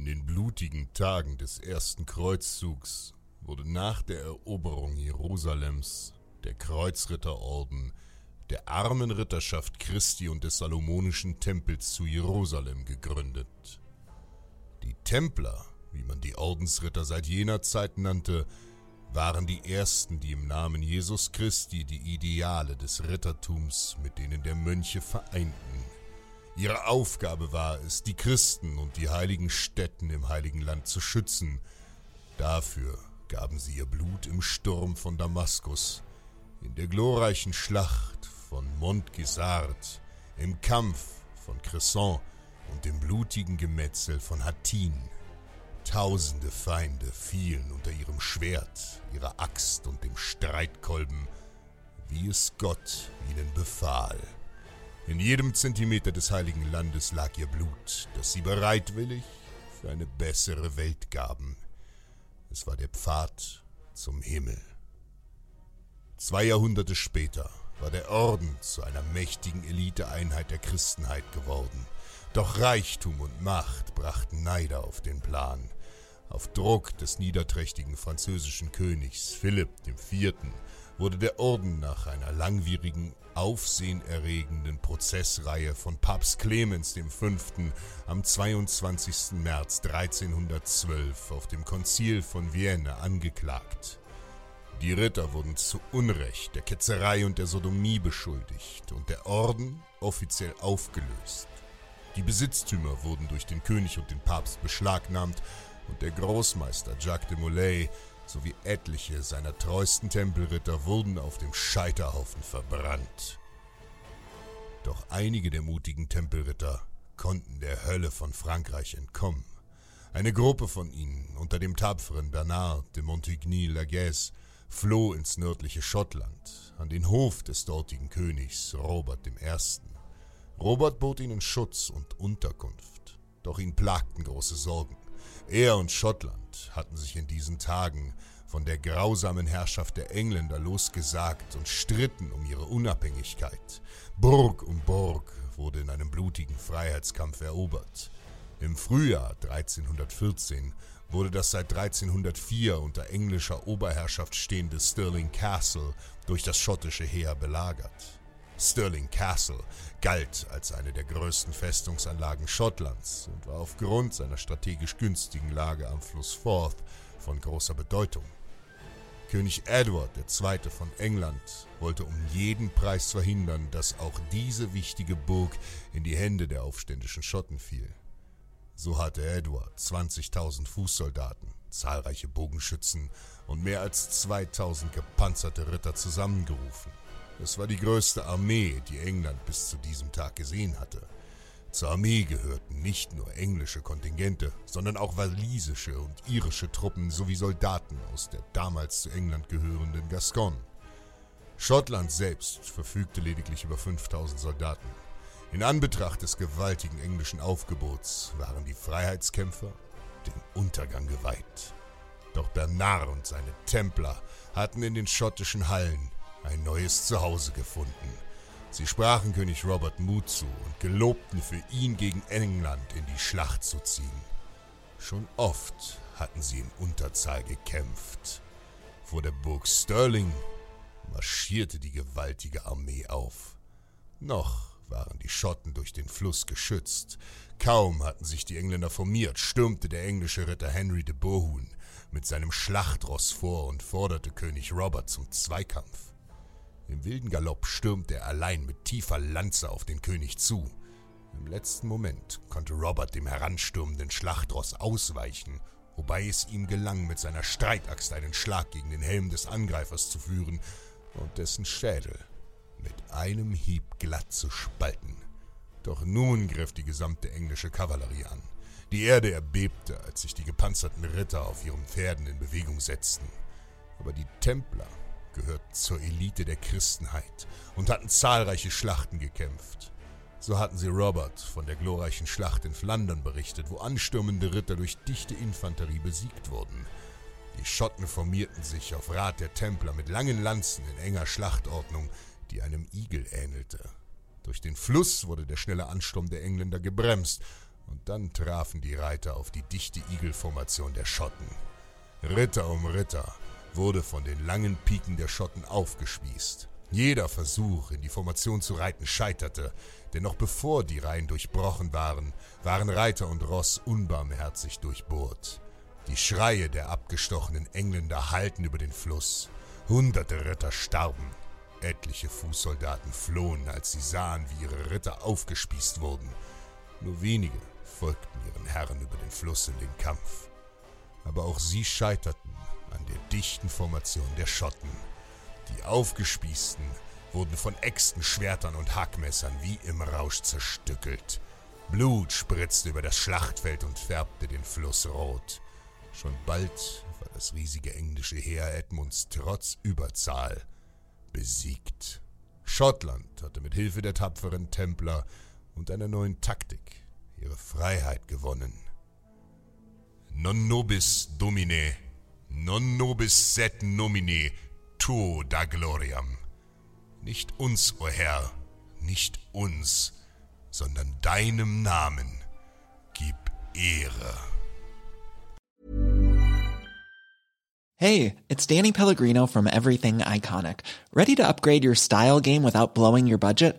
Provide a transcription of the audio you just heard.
In den blutigen Tagen des ersten Kreuzzugs wurde nach der Eroberung Jerusalems der Kreuzritterorden der armen Ritterschaft Christi und des Salomonischen Tempels zu Jerusalem gegründet. Die Templer, wie man die Ordensritter seit jener Zeit nannte, waren die ersten, die im Namen Jesus Christi die Ideale des Rittertums mit denen der Mönche vereinten. Ihre Aufgabe war es, die Christen und die heiligen Stätten im heiligen Land zu schützen. Dafür gaben sie ihr Blut im Sturm von Damaskus, in der glorreichen Schlacht von Montgisart, im Kampf von Cresson und im blutigen Gemetzel von Hattin. Tausende Feinde fielen unter ihrem Schwert, ihrer Axt und dem Streitkolben, wie es Gott ihnen befahl. In jedem Zentimeter des heiligen Landes lag ihr Blut, das sie bereitwillig für eine bessere Welt gaben. Es war der Pfad zum Himmel. Zwei Jahrhunderte später war der Orden zu einer mächtigen Eliteeinheit der Christenheit geworden. Doch Reichtum und Macht brachten Neider auf den Plan. Auf Druck des niederträchtigen französischen Königs Philipp IV. wurde der Orden nach einer langwierigen, aufsehenerregenden Prozessreihe von Papst Clemens V. am 22. März 1312 auf dem Konzil von Vienne angeklagt. Die Ritter wurden zu Unrecht der Ketzerei und der Sodomie beschuldigt und der Orden offiziell aufgelöst. Die Besitztümer wurden durch den König und den Papst beschlagnahmt und der Großmeister Jacques de Molay sowie etliche seiner treuesten Tempelritter wurden auf dem Scheiterhaufen verbrannt. Doch einige der mutigen Tempelritter konnten der Hölle von Frankreich entkommen. Eine Gruppe von ihnen unter dem tapferen Bernard de Montigny-Laguesse floh ins nördliche Schottland, an den Hof des dortigen Königs Robert I. Robert bot ihnen Schutz und Unterkunft, doch ihn plagten große Sorgen. Er und Schottland hatten sich in diesen Tagen von der grausamen Herrschaft der Engländer losgesagt und stritten um ihre Unabhängigkeit. Burg um Burg wurde in einem blutigen Freiheitskampf erobert. Im Frühjahr 1314 wurde das seit 1304 unter englischer Oberherrschaft stehende Stirling Castle durch das schottische Heer belagert. Stirling Castle galt als eine der größten Festungsanlagen Schottlands und war aufgrund seiner strategisch günstigen Lage am Fluss Forth von großer Bedeutung. König Edward II. von England wollte um jeden Preis verhindern, dass auch diese wichtige Burg in die Hände der aufständischen Schotten fiel. So hatte Edward 20.000 Fußsoldaten, zahlreiche Bogenschützen und mehr als 2000 gepanzerte Ritter zusammengerufen. Es war die größte Armee, die England bis zu diesem Tag gesehen hatte. Zur Armee gehörten nicht nur englische Kontingente, sondern auch walisische und irische Truppen sowie Soldaten aus der damals zu England gehörenden Gascogne. Schottland selbst verfügte lediglich über 5000 Soldaten. In Anbetracht des gewaltigen englischen Aufgebots waren die Freiheitskämpfer dem Untergang geweiht. Doch Bernard und seine Templer hatten in den schottischen Hallen ein neues Zuhause gefunden. Sie sprachen König Robert Mut zu und gelobten für ihn gegen England in die Schlacht zu ziehen. Schon oft hatten sie in Unterzahl gekämpft. Vor der Burg Stirling marschierte die gewaltige Armee auf. Noch waren die Schotten durch den Fluss geschützt. Kaum hatten sich die Engländer formiert, stürmte der englische Ritter Henry de Bohun mit seinem Schlachtross vor und forderte König Robert zum Zweikampf. Im wilden Galopp stürmte er allein mit tiefer Lanze auf den König zu. Im letzten Moment konnte Robert dem heranstürmenden Schlachtross ausweichen, wobei es ihm gelang, mit seiner Streitaxt einen Schlag gegen den Helm des Angreifers zu führen und dessen Schädel mit einem Hieb glatt zu spalten. Doch nun griff die gesamte englische Kavallerie an. Die Erde erbebte, als sich die gepanzerten Ritter auf ihren Pferden in Bewegung setzten. Aber die Templer gehörten zur Elite der Christenheit und hatten zahlreiche Schlachten gekämpft. So hatten sie Robert von der glorreichen Schlacht in Flandern berichtet, wo anstürmende Ritter durch dichte Infanterie besiegt wurden. Die Schotten formierten sich auf Rat der Templer mit langen Lanzen in enger Schlachtordnung, die einem Igel ähnelte. Durch den Fluss wurde der schnelle Ansturm der Engländer gebremst, und dann trafen die Reiter auf die dichte Igelformation der Schotten. Ritter um Ritter wurde von den langen Piken der Schotten aufgespießt. Jeder Versuch, in die Formation zu reiten, scheiterte, denn noch bevor die Reihen durchbrochen waren, waren Reiter und Ross unbarmherzig durchbohrt. Die Schreie der abgestochenen Engländer hallten über den Fluss. Hunderte Ritter starben. Etliche Fußsoldaten flohen, als sie sahen, wie ihre Ritter aufgespießt wurden. Nur wenige folgten ihren Herren über den Fluss in den Kampf. Aber auch sie scheiterten an der dichten Formation der Schotten. Die Aufgespießten wurden von Äxten, Schwertern und Hackmessern wie im Rausch zerstückelt. Blut spritzte über das Schlachtfeld und färbte den Fluss rot. Schon bald war das riesige englische Heer Edmunds trotz Überzahl besiegt. Schottland hatte mit Hilfe der tapferen Templer und einer neuen Taktik ihre Freiheit gewonnen. Non nobis domine, non nobis set nomine, tuo da gloriam. Nicht uns, o oh Herr, nicht uns, sondern deinem Namen gib Ehre. Hey, it's Danny Pellegrino from Everything Iconic. Ready to upgrade your style game without blowing your budget?